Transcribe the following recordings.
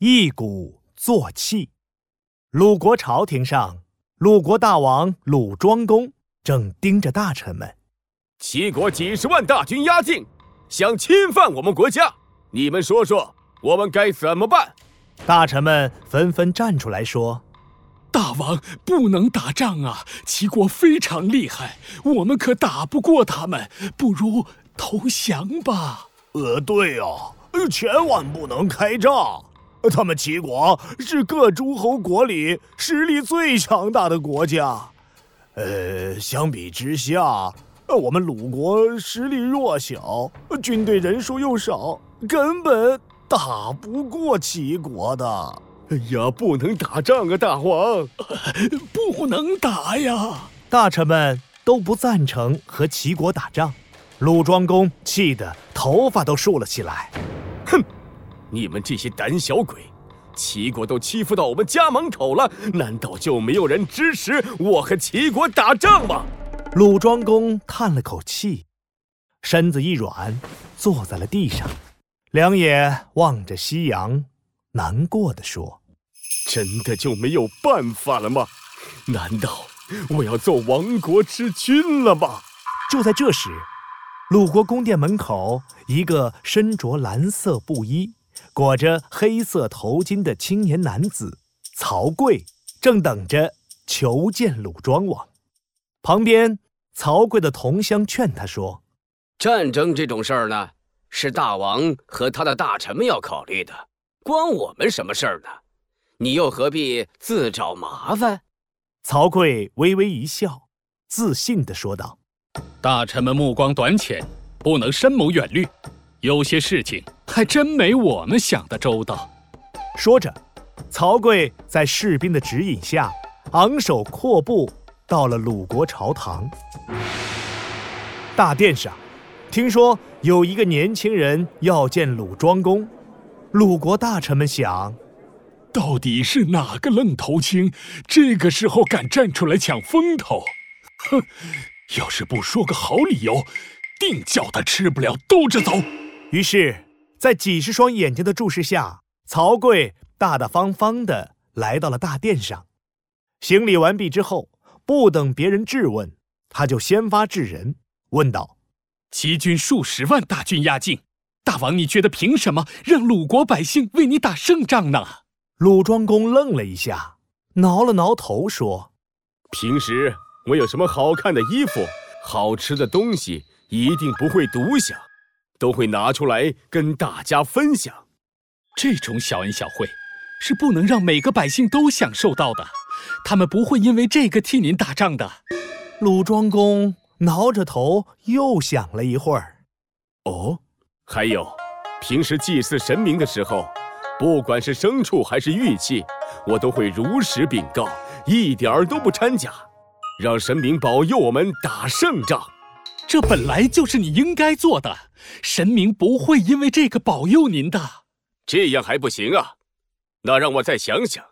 一鼓作气。鲁国朝廷上，鲁国大王鲁庄公正盯着大臣们。齐国几十万大军压境，想侵犯我们国家，你们说说，我们该怎么办？大臣们纷纷站出来说：“大王不能打仗啊！齐国非常厉害，我们可打不过他们，不如投降吧。”呃，对啊，千万不能开战。他们齐国是各诸侯国里实力最强大的国家，呃，相比之下。我们鲁国实力弱小，军队人数又少，根本打不过齐国的。哎呀，不能打仗啊，大王！不能打呀！大臣们都不赞成和齐国打仗。鲁庄公气得头发都竖了起来。哼，你们这些胆小鬼！齐国都欺负到我们家门口了，难道就没有人支持我和齐国打仗吗？鲁庄公叹了口气，身子一软，坐在了地上，两眼望着夕阳，难过的说：“真的就没有办法了吗？难道我要做亡国之君了吗？”就在这时，鲁国宫殿门口，一个身着蓝色布衣、裹着黑色头巾的青年男子曹刿，正等着求见鲁庄王。旁边，曹刿的同乡劝他说：“战争这种事儿呢，是大王和他的大臣们要考虑的，关我们什么事儿呢？你又何必自找麻烦？”曹刿微微一笑，自信地说道：“大臣们目光短浅，不能深谋远虑，有些事情还真没我们想的周到。”说着，曹刿在士兵的指引下，昂首阔步。到了鲁国朝堂，大殿上，听说有一个年轻人要见鲁庄公。鲁国大臣们想，到底是哪个愣头青，这个时候敢站出来抢风头？哼，要是不说个好理由，定叫他吃不了兜着走。于是，在几十双眼睛的注视下，曹刿大大方方的来到了大殿上，行礼完毕之后。不等别人质问，他就先发制人，问道：“齐军数十万大军压境，大王，你觉得凭什么让鲁国百姓为你打胜仗呢？”鲁庄公愣了一下，挠了挠头说：“平时我有什么好看的衣服、好吃的东西，一定不会独享，都会拿出来跟大家分享。这种小恩小惠，是不能让每个百姓都享受到的。”他们不会因为这个替您打仗的。鲁庄公挠着头，又想了一会儿。哦，还有，平时祭祀神明的时候，不管是牲畜还是玉器，我都会如实禀告，一点儿都不掺假，让神明保佑我们打胜仗。这本来就是你应该做的，神明不会因为这个保佑您的。这样还不行啊？那让我再想想。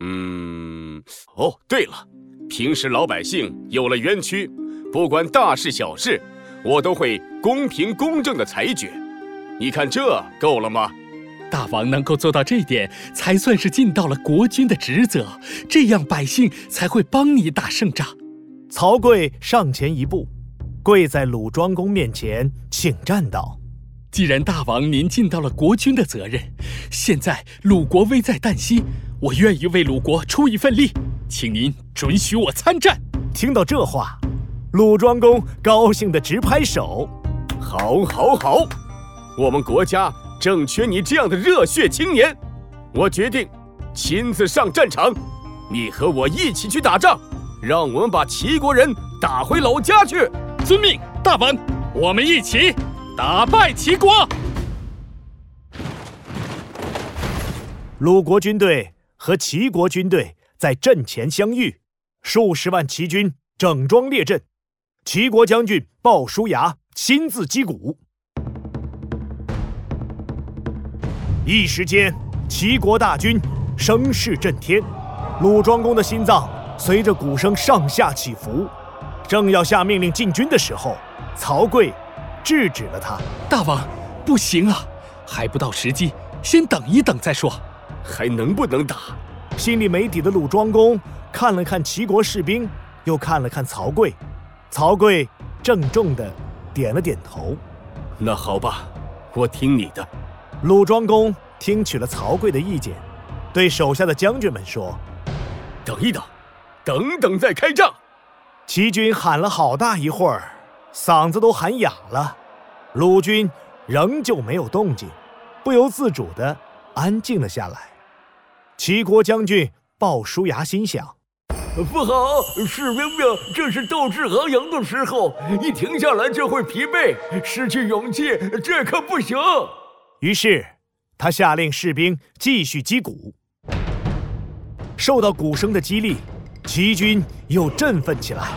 嗯，哦，对了，平时老百姓有了冤屈，不管大事小事，我都会公平公正的裁决。你看这够了吗？大王能够做到这点，才算是尽到了国君的职责，这样百姓才会帮你打胜仗。曹刿上前一步，跪在鲁庄公面前，请战道：“既然大王您尽到了国君的责任，现在鲁国危在旦夕。”我愿意为鲁国出一份力，请您准许我参战。听到这话，鲁庄公高兴的直拍手：“好，好，好！我们国家正缺你这样的热血青年，我决定亲自上战场，你和我一起去打仗，让我们把齐国人打回老家去。”遵命，大王，我们一起打败齐国。鲁国军队。和齐国军队在阵前相遇，数十万齐军整装列阵，齐国将军鲍叔牙亲自击鼓。一时间，齐国大军声势震天，鲁庄公的心脏随着鼓声上下起伏。正要下命令进军的时候，曹刿制止了他：“大王，不行啊，还不到时机，先等一等再说。”还能不能打？心里没底的鲁庄公看了看齐国士兵，又看了看曹刿。曹刿郑重的点了点头。那好吧，我听你的。鲁庄公听取了曹刿的意见，对手下的将军们说：“等一等，等等再开仗。”齐军喊了好大一会儿，嗓子都喊哑了。鲁军仍旧没有动静，不由自主的安静了下来。齐国将军鲍叔牙心想：不好，士兵们正是斗志昂扬的时候，一停下来就会疲惫，失去勇气，这可不行。于是，他下令士兵继续击鼓。受到鼓声的激励，齐军又振奋起来，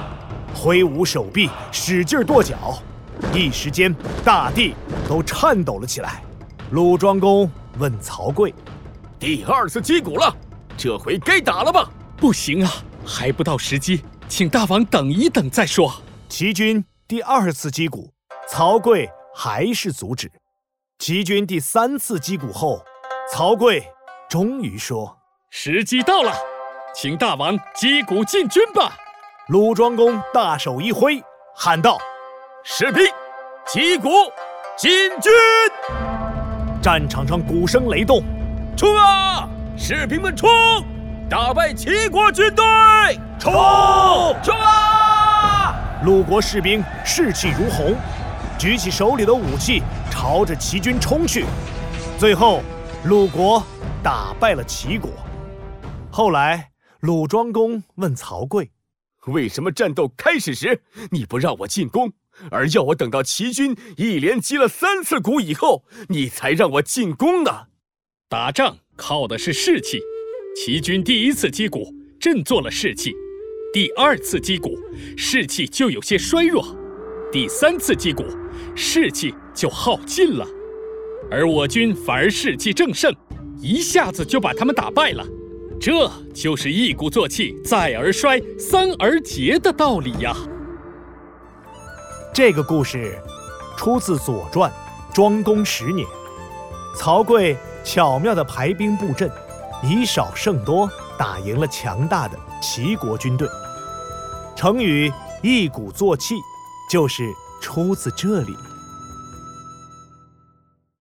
挥舞手臂，使劲跺脚。一时间，大地都颤抖了起来。鲁庄公问曹刿：“第二次击鼓了，这回该打了吧？”“不行啊，还不到时机，请大王等一等再说。”齐军第二次击鼓，曹刿还是阻止。齐军第三次击鼓后，曹刿终于说：“时机到了，请大王击鼓进军吧。”鲁庄公大手一挥，喊道：“士兵，击鼓进军！”战场上鼓声雷动，冲啊！士兵们冲！打败齐国军队！冲！冲啊！鲁国士兵士气如虹。举起手里的武器，朝着齐军冲去。最后，鲁国打败了齐国。后来，鲁庄公问曹刿：“为什么战斗开始时你不让我进攻，而要我等到齐军一连击了三次鼓以后，你才让我进攻呢？”打仗靠的是士气。齐军第一次击鼓，振作了士气；第二次击鼓，士气就有些衰弱；第三次击鼓。士气就耗尽了，而我军反而士气正盛，一下子就把他们打败了。这就是一鼓作气，再而衰，三而竭的道理呀。这个故事出自《左传》庄公十年，曹刿巧妙地排兵布阵，以少胜多，打赢了强大的齐国军队。成语“一鼓作气”就是出自这里。